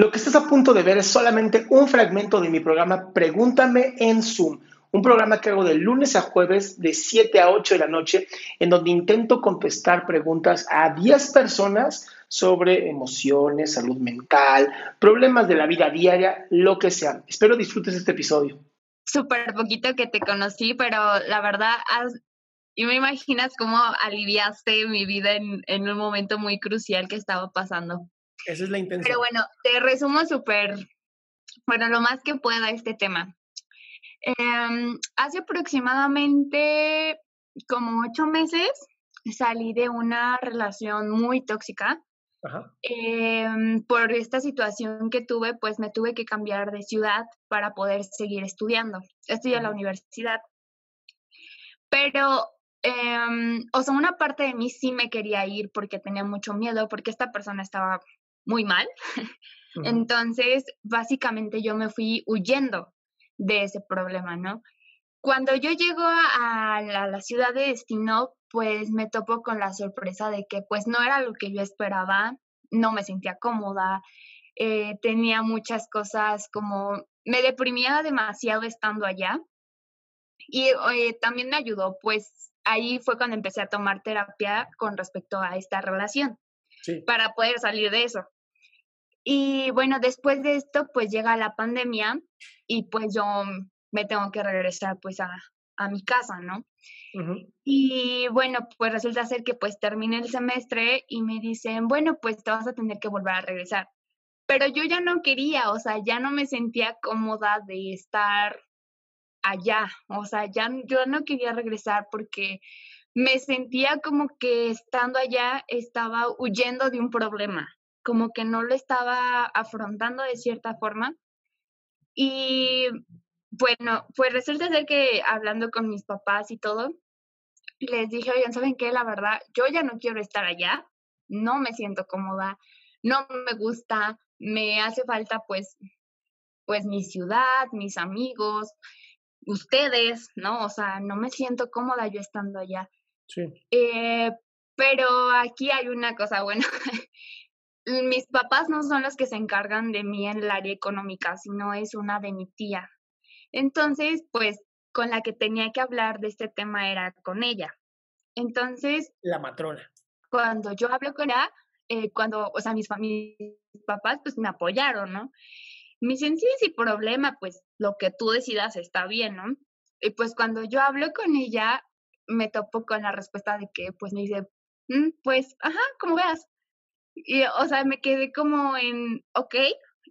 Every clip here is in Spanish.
Lo que estás a punto de ver es solamente un fragmento de mi programa Pregúntame en Zoom, un programa que hago de lunes a jueves de 7 a 8 de la noche, en donde intento contestar preguntas a 10 personas sobre emociones, salud mental, problemas de la vida diaria, lo que sea. Espero disfrutes este episodio. Súper poquito que te conocí, pero la verdad, y me imaginas cómo aliviaste mi vida en, en un momento muy crucial que estaba pasando. Esa es la intención. Pero bueno, te resumo súper, bueno, lo más que pueda este tema. Em, hace aproximadamente como ocho meses salí de una relación muy tóxica. Em, por esta situación que tuve, pues me tuve que cambiar de ciudad para poder seguir estudiando. Estudié en la universidad. Pero, em, o sea, una parte de mí sí me quería ir porque tenía mucho miedo, porque esta persona estaba muy mal. Entonces, básicamente yo me fui huyendo de ese problema, ¿no? Cuando yo llego a la, ciudad de destino, pues me topo con la sorpresa de que pues no era lo que yo esperaba, no me sentía cómoda, eh, tenía muchas cosas como, me deprimía demasiado estando allá y eh, también me ayudó, pues ahí fue cuando empecé a tomar terapia con respecto a esta relación para poder salir de eso. Y bueno, después de esto, pues llega la pandemia y pues yo me tengo que regresar pues a, a mi casa, ¿no? Y bueno, pues resulta ser que pues terminé el semestre y me dicen, bueno, pues te vas a tener que volver a regresar. Pero yo ya no quería, o sea, ya no me sentía cómoda de estar allá, o sea, ya yo no quería regresar porque me sentía como que estando allá estaba huyendo de un problema, como que no lo estaba afrontando de cierta forma. Y bueno, pues resulta ser que hablando con mis papás y todo, les dije, oigan, ¿saben qué? La verdad, yo ya no quiero estar allá, no me siento cómoda, no me gusta, me hace falta pues, pues mi ciudad, mis amigos, ustedes, ¿no? O sea, no me siento cómoda yo estando allá. Sí. Eh, pero aquí hay una cosa buena. Mis papás no son los que se encargan de mí en el área económica, sino es una de mi tía. Entonces, pues con la que tenía que hablar de este tema era con ella. Entonces... La matrona. Cuando yo hablo con ella, eh, cuando, o sea, mis, mis papás pues me apoyaron, ¿no? Me dicen, sí, sin problema, pues lo que tú decidas está bien, ¿no? Y pues cuando yo hablo con ella, me topo con la respuesta de que pues me dice, mm, pues, ajá, como veas. Y, o sea, me quedé como en, ok,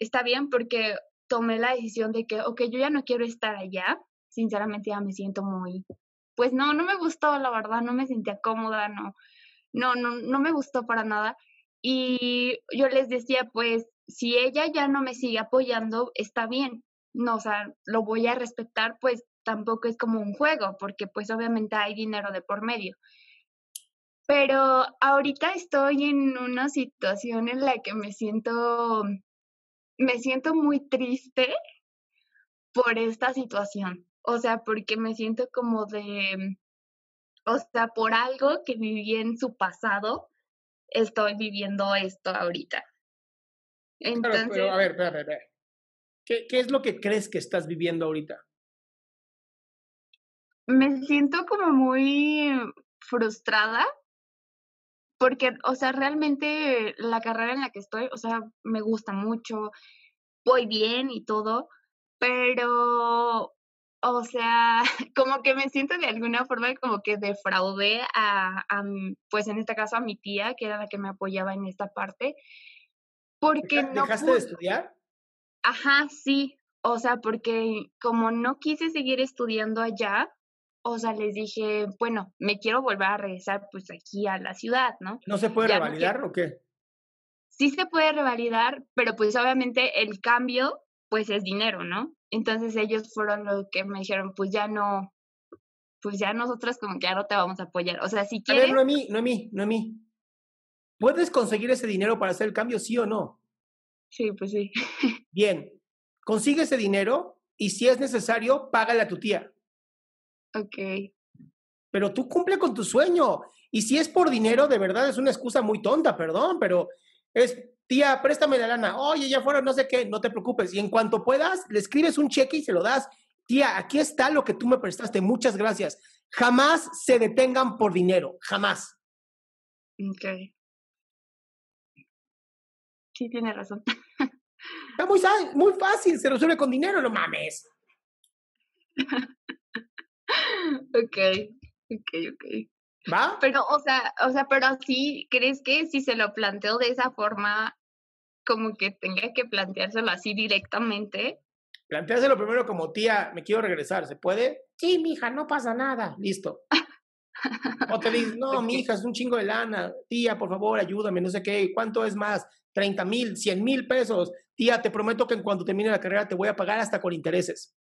está bien, porque tomé la decisión de que, ok, yo ya no quiero estar allá. Sinceramente ya me siento muy, pues no, no me gustó, la verdad, no me sentía cómoda, no, no, no, no me gustó para nada. Y yo les decía, pues, si ella ya no me sigue apoyando, está bien. No, o sea, lo voy a respetar, pues tampoco es como un juego, porque pues obviamente hay dinero de por medio. Pero ahorita estoy en una situación en la que me siento, me siento muy triste por esta situación. O sea, porque me siento como de, o sea, por algo que viví en su pasado, estoy viviendo esto ahorita. Entonces, pero, a ver, a ver, a ver. ¿Qué, ¿Qué es lo que crees que estás viviendo ahorita? Me siento como muy frustrada porque, o sea, realmente la carrera en la que estoy, o sea, me gusta mucho, voy bien y todo, pero, o sea, como que me siento de alguna forma como que defraudé a, a, pues en este caso a mi tía, que era la que me apoyaba en esta parte, porque no... ¿Dejaste de estudiar? Ajá, sí, o sea, porque como no quise seguir estudiando allá, o sea, les dije, bueno, me quiero volver a regresar pues aquí a la ciudad, ¿no? ¿No se puede revalidar o qué? Sí se puede revalidar, pero pues obviamente el cambio pues es dinero, ¿no? Entonces ellos fueron los que me dijeron, pues ya no, pues ya nosotros como que ya no te vamos a apoyar. O sea, si quieres... A ver, no a mí, no a mí, no a mí. ¿Puedes conseguir ese dinero para hacer el cambio, sí o no? Sí, pues sí. Bien, consigue ese dinero y si es necesario, págale a tu tía. Ok. Pero tú cumple con tu sueño. Y si es por dinero, de verdad es una excusa muy tonta, perdón, pero es, tía, préstame la lana. Oye, ya fueron, no sé qué, no te preocupes. Y en cuanto puedas, le escribes un cheque y se lo das. Tía, aquí está lo que tú me prestaste. Muchas gracias. Jamás se detengan por dinero. Jamás. Ok. Sí, tiene razón. Está muy, muy fácil, se resuelve con dinero, no mames. ok, ok, ok. ¿Va? Pero, o sea, o sea, pero sí, ¿crees que si se lo planteo de esa forma, como que tenga que planteárselo así directamente? Planteáselo primero como tía, me quiero regresar, ¿se puede? Sí, mija, no pasa nada, listo. o te dices, no, mi hija, es un chingo de lana, tía, por favor, ayúdame, no sé qué, ¿cuánto es más? 30 mil, 100 mil pesos. Tía, te prometo que en cuanto termine la carrera te voy a pagar hasta con intereses.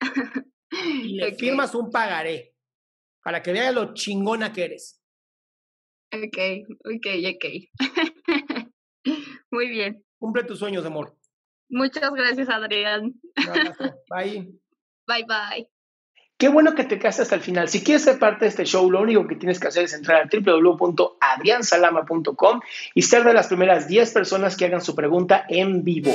y le firmas un pagaré para que vea lo chingona que eres. Ok, ok, ok. Muy bien. Cumple tus sueños, amor. Muchas gracias, Adrián. Bye. Bye, bye. Qué bueno que te quedaste hasta el final. Si quieres ser parte de este show, lo único que tienes que hacer es entrar a www.adriansalama.com y ser de las primeras 10 personas que hagan su pregunta en vivo.